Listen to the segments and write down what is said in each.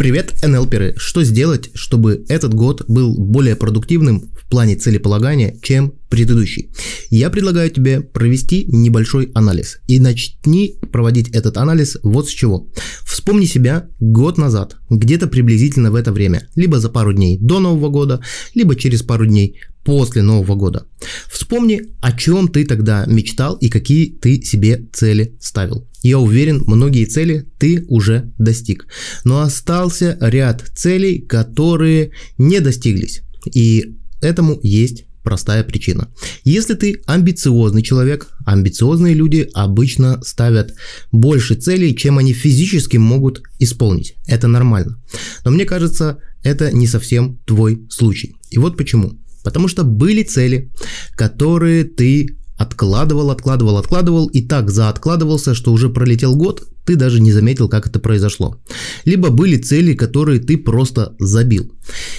Привет, НЛперы! Что сделать, чтобы этот год был более продуктивным в плане целеполагания, чем предыдущий? Я предлагаю тебе провести небольшой анализ. И начни проводить этот анализ вот с чего. Вспомни себя год назад, где-то приблизительно в это время, либо за пару дней до Нового года, либо через пару дней после Нового года. Вспомни, о чем ты тогда мечтал и какие ты себе цели ставил. Я уверен, многие цели ты уже достиг. Но остался ряд целей, которые не достиглись. И этому есть простая причина. Если ты амбициозный человек, амбициозные люди обычно ставят больше целей, чем они физически могут исполнить. Это нормально. Но мне кажется, это не совсем твой случай. И вот почему. Потому что были цели, которые ты откладывал, откладывал, откладывал и так зааткладывался, что уже пролетел год, ты даже не заметил, как это произошло. Либо были цели, которые ты просто забил.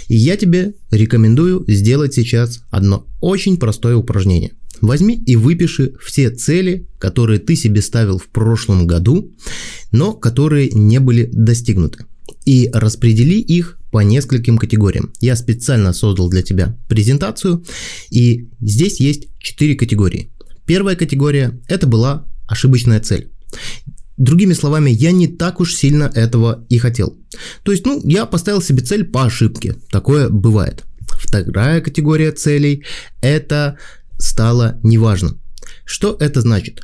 И я тебе рекомендую сделать сейчас одно очень простое упражнение. Возьми и выпиши все цели, которые ты себе ставил в прошлом году, но которые не были достигнуты. И распредели их по нескольким категориям. Я специально создал для тебя презентацию, и здесь есть 4 категории. Первая категория – это была ошибочная цель. Другими словами, я не так уж сильно этого и хотел. То есть, ну, я поставил себе цель по ошибке. Такое бывает. Вторая категория целей – это стало неважно. Что это значит?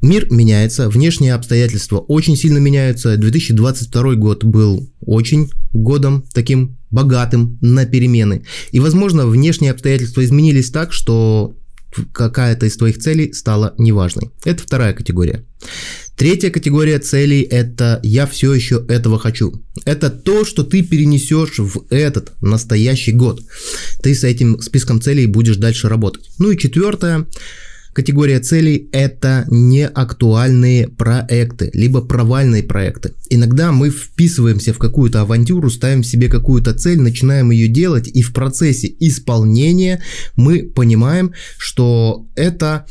Мир меняется, внешние обстоятельства очень сильно меняются. 2022 год был очень годом таким богатым на перемены. И, возможно, внешние обстоятельства изменились так, что какая-то из твоих целей стала неважной. Это вторая категория. Третья категория целей – это «я все еще этого хочу». Это то, что ты перенесешь в этот настоящий год. Ты с этим списком целей будешь дальше работать. Ну и четвертое Категория целей – это неактуальные проекты, либо провальные проекты. Иногда мы вписываемся в какую-то авантюру, ставим себе какую-то цель, начинаем ее делать, и в процессе исполнения мы понимаем, что это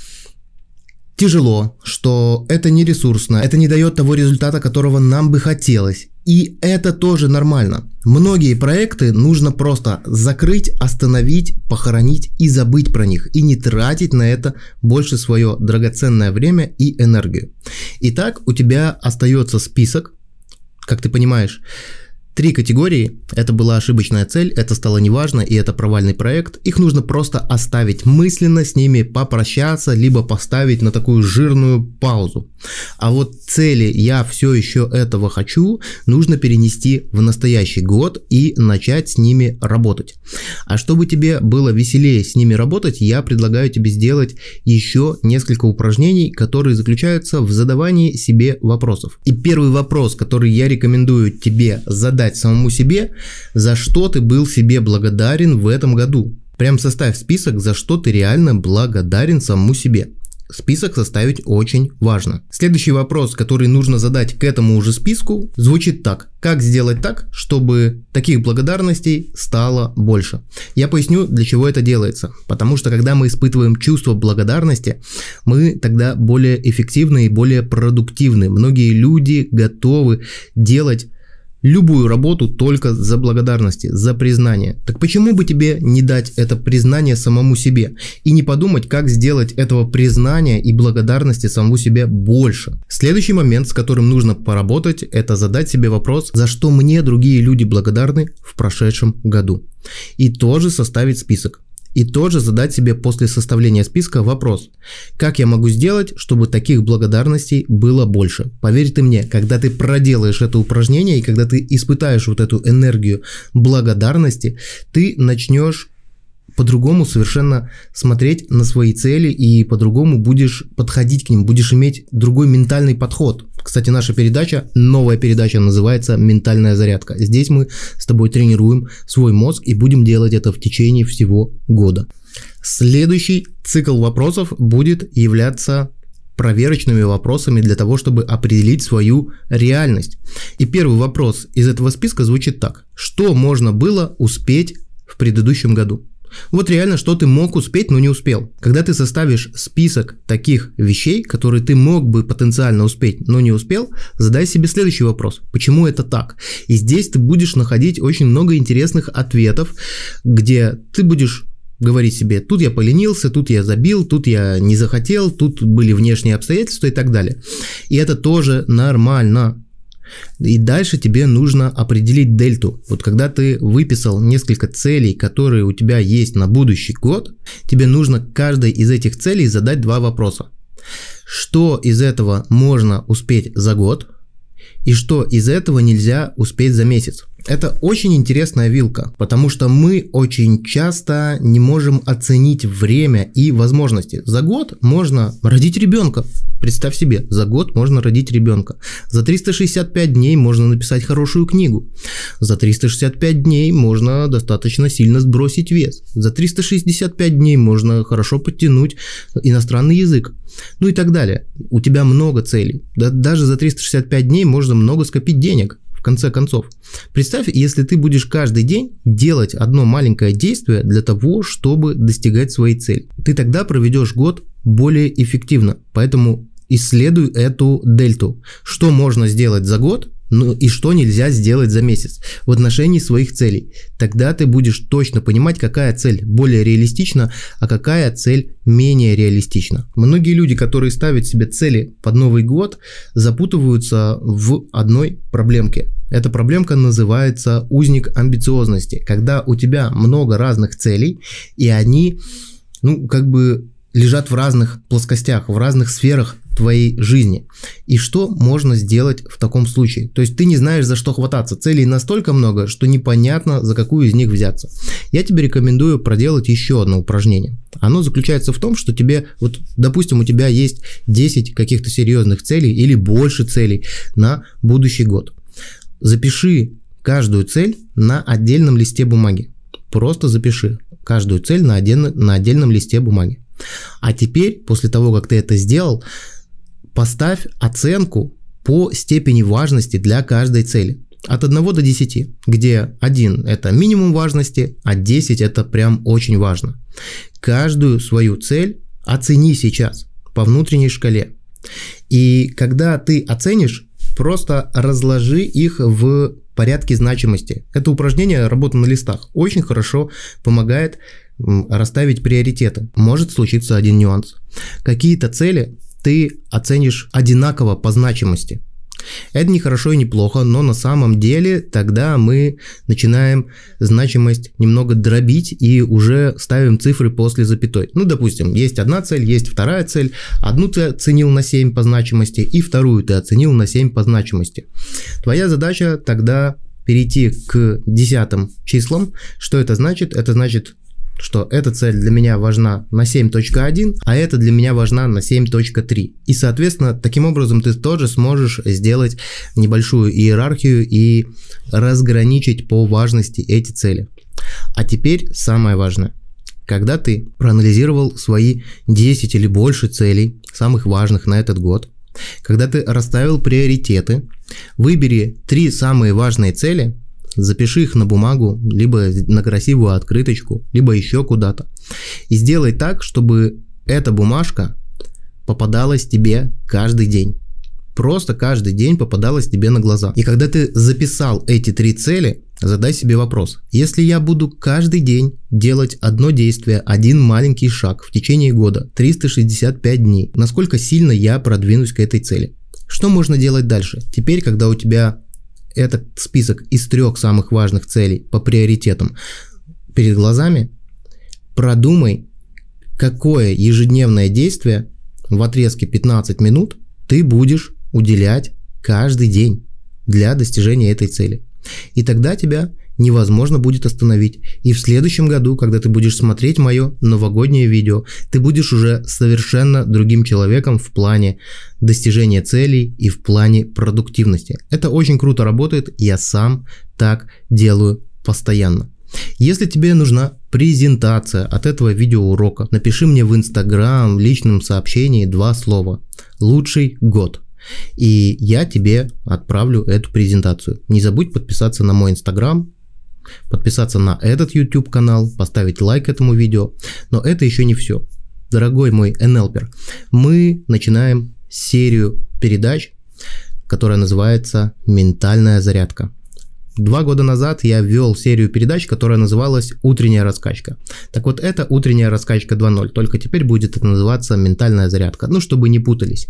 тяжело, что это не ресурсно, это не дает того результата, которого нам бы хотелось. И это тоже нормально. Многие проекты нужно просто закрыть, остановить, похоронить и забыть про них. И не тратить на это больше свое драгоценное время и энергию. Итак, у тебя остается список, как ты понимаешь, Три категории – это была ошибочная цель, это стало неважно и это провальный проект. Их нужно просто оставить мысленно, с ними попрощаться, либо поставить на такую жирную паузу. А вот цели «я все еще этого хочу» нужно перенести в настоящий год и начать с ними работать. А чтобы тебе было веселее с ними работать, я предлагаю тебе сделать еще несколько упражнений, которые заключаются в задавании себе вопросов. И первый вопрос, который я рекомендую тебе задать сказать самому себе, за что ты был себе благодарен в этом году. Прям составь список, за что ты реально благодарен самому себе. Список составить очень важно. Следующий вопрос, который нужно задать к этому уже списку, звучит так. Как сделать так, чтобы таких благодарностей стало больше? Я поясню, для чего это делается. Потому что когда мы испытываем чувство благодарности, мы тогда более эффективны и более продуктивны. Многие люди готовы делать любую работу только за благодарности, за признание. Так почему бы тебе не дать это признание самому себе и не подумать, как сделать этого признания и благодарности самому себе больше? Следующий момент, с которым нужно поработать, это задать себе вопрос, за что мне другие люди благодарны в прошедшем году. И тоже составить список. И тоже задать себе после составления списка вопрос, как я могу сделать, чтобы таких благодарностей было больше. Поверь ты мне, когда ты проделаешь это упражнение и когда ты испытаешь вот эту энергию благодарности, ты начнешь по-другому совершенно смотреть на свои цели и по-другому будешь подходить к ним, будешь иметь другой ментальный подход. Кстати, наша передача, новая передача называется «Ментальная зарядка». Здесь мы с тобой тренируем свой мозг и будем делать это в течение всего года. Следующий цикл вопросов будет являться проверочными вопросами для того, чтобы определить свою реальность. И первый вопрос из этого списка звучит так. Что можно было успеть в предыдущем году? Вот реально, что ты мог успеть, но не успел. Когда ты составишь список таких вещей, которые ты мог бы потенциально успеть, но не успел, задай себе следующий вопрос. Почему это так? И здесь ты будешь находить очень много интересных ответов, где ты будешь говорить себе, тут я поленился, тут я забил, тут я не захотел, тут были внешние обстоятельства и так далее. И это тоже нормально. И дальше тебе нужно определить дельту. Вот когда ты выписал несколько целей, которые у тебя есть на будущий год, тебе нужно каждой из этих целей задать два вопроса. Что из этого можно успеть за год? И что из этого нельзя успеть за месяц? Это очень интересная вилка, потому что мы очень часто не можем оценить время и возможности. За год можно родить ребенка. Представь себе, за год можно родить ребенка. За 365 дней можно написать хорошую книгу. За 365 дней можно достаточно сильно сбросить вес. За 365 дней можно хорошо подтянуть иностранный язык. Ну и так далее. У тебя много целей. Да, даже за 365 дней можно много скопить денег в конце концов. Представь, если ты будешь каждый день делать одно маленькое действие для того, чтобы достигать своей цели. Ты тогда проведешь год более эффективно. Поэтому исследуй эту дельту. Что можно сделать за год, ну и что нельзя сделать за месяц в отношении своих целей. Тогда ты будешь точно понимать, какая цель более реалистична, а какая цель менее реалистична. Многие люди, которые ставят себе цели под Новый год, запутываются в одной проблемке. Эта проблемка называется узник амбициозности, когда у тебя много разных целей, и они, ну, как бы лежат в разных плоскостях, в разных сферах твоей жизни. И что можно сделать в таком случае? То есть ты не знаешь, за что хвататься. Целей настолько много, что непонятно, за какую из них взяться. Я тебе рекомендую проделать еще одно упражнение. Оно заключается в том, что тебе, вот, допустим, у тебя есть 10 каких-то серьезных целей или больше целей на будущий год. Запиши каждую цель на отдельном листе бумаги. Просто запиши каждую цель на, отдельно, на отдельном листе бумаги. А теперь, после того, как ты это сделал, поставь оценку по степени важности для каждой цели. От 1 до 10, где 1 это минимум важности, а 10 это прям очень важно. Каждую свою цель оцени сейчас по внутренней шкале. И когда ты оценишь, просто разложи их в порядке значимости. Это упражнение работа на листах очень хорошо помогает расставить приоритеты. Может случиться один нюанс. Какие-то цели ты оценишь одинаково по значимости. Это не хорошо и не плохо, но на самом деле тогда мы начинаем значимость немного дробить и уже ставим цифры после запятой. Ну, допустим, есть одна цель, есть вторая цель. Одну ты оценил на 7 по значимости и вторую ты оценил на 7 по значимости. Твоя задача тогда перейти к десятым числам. Что это значит? Это значит что эта цель для меня важна на 7.1, а эта для меня важна на 7.3. И, соответственно, таким образом ты тоже сможешь сделать небольшую иерархию и разграничить по важности эти цели. А теперь самое важное. Когда ты проанализировал свои 10 или больше целей, самых важных на этот год, когда ты расставил приоритеты, выбери три самые важные цели, запиши их на бумагу, либо на красивую открыточку, либо еще куда-то. И сделай так, чтобы эта бумажка попадалась тебе каждый день. Просто каждый день попадалась тебе на глаза. И когда ты записал эти три цели, задай себе вопрос. Если я буду каждый день делать одно действие, один маленький шаг в течение года, 365 дней, насколько сильно я продвинусь к этой цели? Что можно делать дальше? Теперь, когда у тебя этот список из трех самых важных целей по приоритетам перед глазами, продумай, какое ежедневное действие в отрезке 15 минут ты будешь уделять каждый день для достижения этой цели. И тогда тебя невозможно будет остановить. И в следующем году, когда ты будешь смотреть мое новогоднее видео, ты будешь уже совершенно другим человеком в плане достижения целей и в плане продуктивности. Это очень круто работает, я сам так делаю постоянно. Если тебе нужна презентация от этого видеоурока, напиши мне в Инстаграм в личном сообщении два слова. Лучший год. И я тебе отправлю эту презентацию. Не забудь подписаться на мой Инстаграм, подписаться на этот YouTube канал, поставить лайк этому видео. Но это еще не все. Дорогой мой NLPер, мы начинаем серию передач, которая называется «Ментальная зарядка». Два года назад я ввел серию передач, которая называлась «Утренняя раскачка». Так вот, это «Утренняя раскачка 2.0», только теперь будет это называться «Ментальная зарядка», ну, чтобы не путались.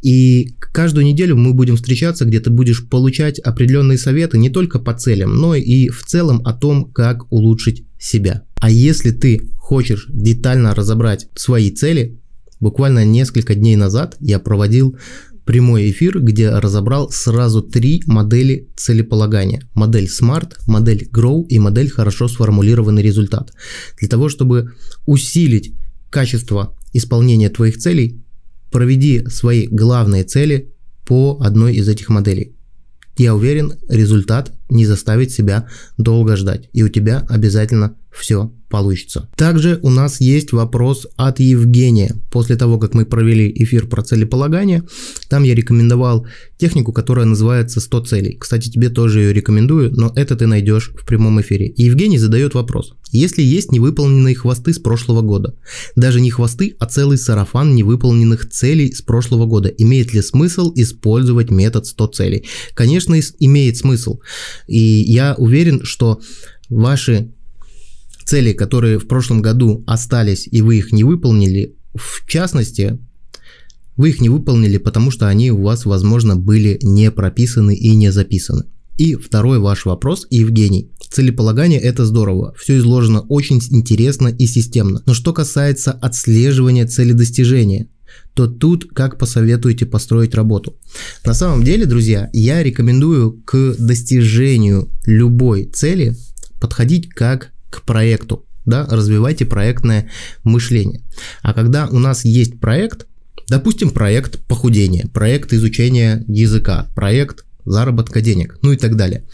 И каждую неделю мы будем встречаться, где ты будешь получать определенные советы не только по целям, но и в целом о том, как улучшить себя. А если ты хочешь детально разобрать свои цели, буквально несколько дней назад я проводил прямой эфир, где разобрал сразу три модели целеполагания. Модель SMART, модель GROW и модель хорошо сформулированный результат. Для того, чтобы усилить качество исполнения твоих целей, проведи свои главные цели по одной из этих моделей. Я уверен, результат не заставит себя долго ждать, и у тебя обязательно все получится. Также у нас есть вопрос от Евгения. После того, как мы провели эфир про целеполагание, там я рекомендовал технику, которая называется 100 целей. Кстати, тебе тоже ее рекомендую, но это ты найдешь в прямом эфире. Евгений задает вопрос. Если есть невыполненные хвосты с прошлого года, даже не хвосты, а целый сарафан невыполненных целей с прошлого года, имеет ли смысл использовать метод 100 целей? Конечно, имеет смысл. И я уверен, что ваши цели, которые в прошлом году остались и вы их не выполнили, в частности, вы их не выполнили, потому что они у вас, возможно, были не прописаны и не записаны. И второй ваш вопрос, Евгений. Целеполагание – это здорово, все изложено очень интересно и системно. Но что касается отслеживания цели достижения, то тут как посоветуете построить работу. На самом деле, друзья, я рекомендую к достижению любой цели подходить как к проекту, да, развивайте проектное мышление. А когда у нас есть проект, допустим, проект похудения, проект изучения языка, проект заработка денег, ну и так далее.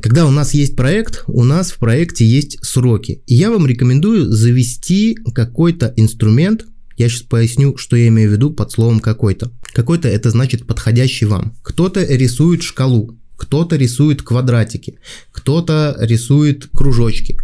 Когда у нас есть проект, у нас в проекте есть сроки. И я вам рекомендую завести какой-то инструмент, я сейчас поясню, что я имею в виду под словом какой-то. Какой-то это значит подходящий вам. Кто-то рисует шкалу, кто-то рисует квадратики, кто-то рисует кружочки.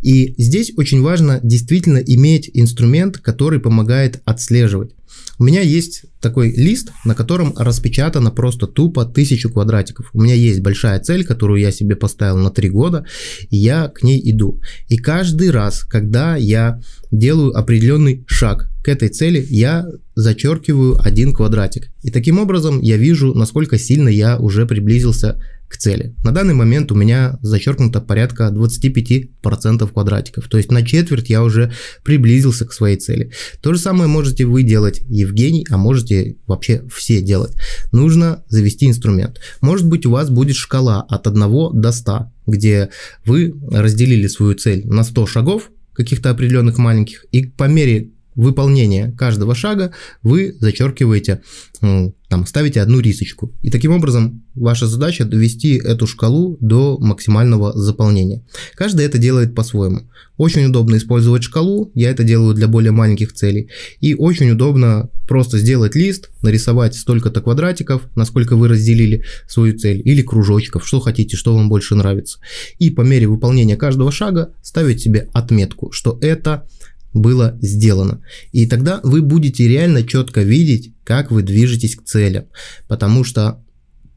И здесь очень важно действительно иметь инструмент, который помогает отслеживать. У меня есть такой лист, на котором распечатано просто тупо тысячу квадратиков. У меня есть большая цель, которую я себе поставил на 3 года, и я к ней иду. И каждый раз, когда я делаю определенный шаг к этой цели, я зачеркиваю один квадратик. И таким образом я вижу, насколько сильно я уже приблизился к цели. На данный момент у меня зачеркнуто порядка 25% квадратиков, то есть на четверть я уже приблизился к своей цели. То же самое можете вы делать, Евгений, а можете вообще все делать. Нужно завести инструмент. Может быть у вас будет шкала от 1 до 100, где вы разделили свою цель на 100 шагов, каких-то определенных маленьких, и по мере выполнения каждого шага вы зачеркиваете, там, ставите одну рисочку. И таким образом ваша задача довести эту шкалу до максимального заполнения. Каждый это делает по-своему. Очень удобно использовать шкалу, я это делаю для более маленьких целей. И очень удобно просто сделать лист, нарисовать столько-то квадратиков, насколько вы разделили свою цель, или кружочков, что хотите, что вам больше нравится. И по мере выполнения каждого шага ставить себе отметку, что это было сделано. И тогда вы будете реально четко видеть, как вы движетесь к целям. Потому что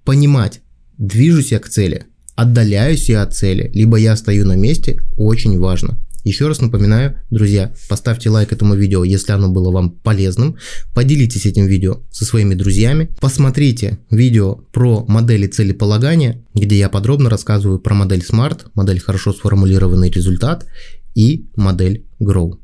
понимать, движусь я к цели, отдаляюсь я от цели, либо я стою на месте, очень важно. Еще раз напоминаю, друзья, поставьте лайк этому видео, если оно было вам полезным. Поделитесь этим видео со своими друзьями. Посмотрите видео про модели целеполагания, где я подробно рассказываю про модель SMART, модель хорошо сформулированный результат и модель GROW.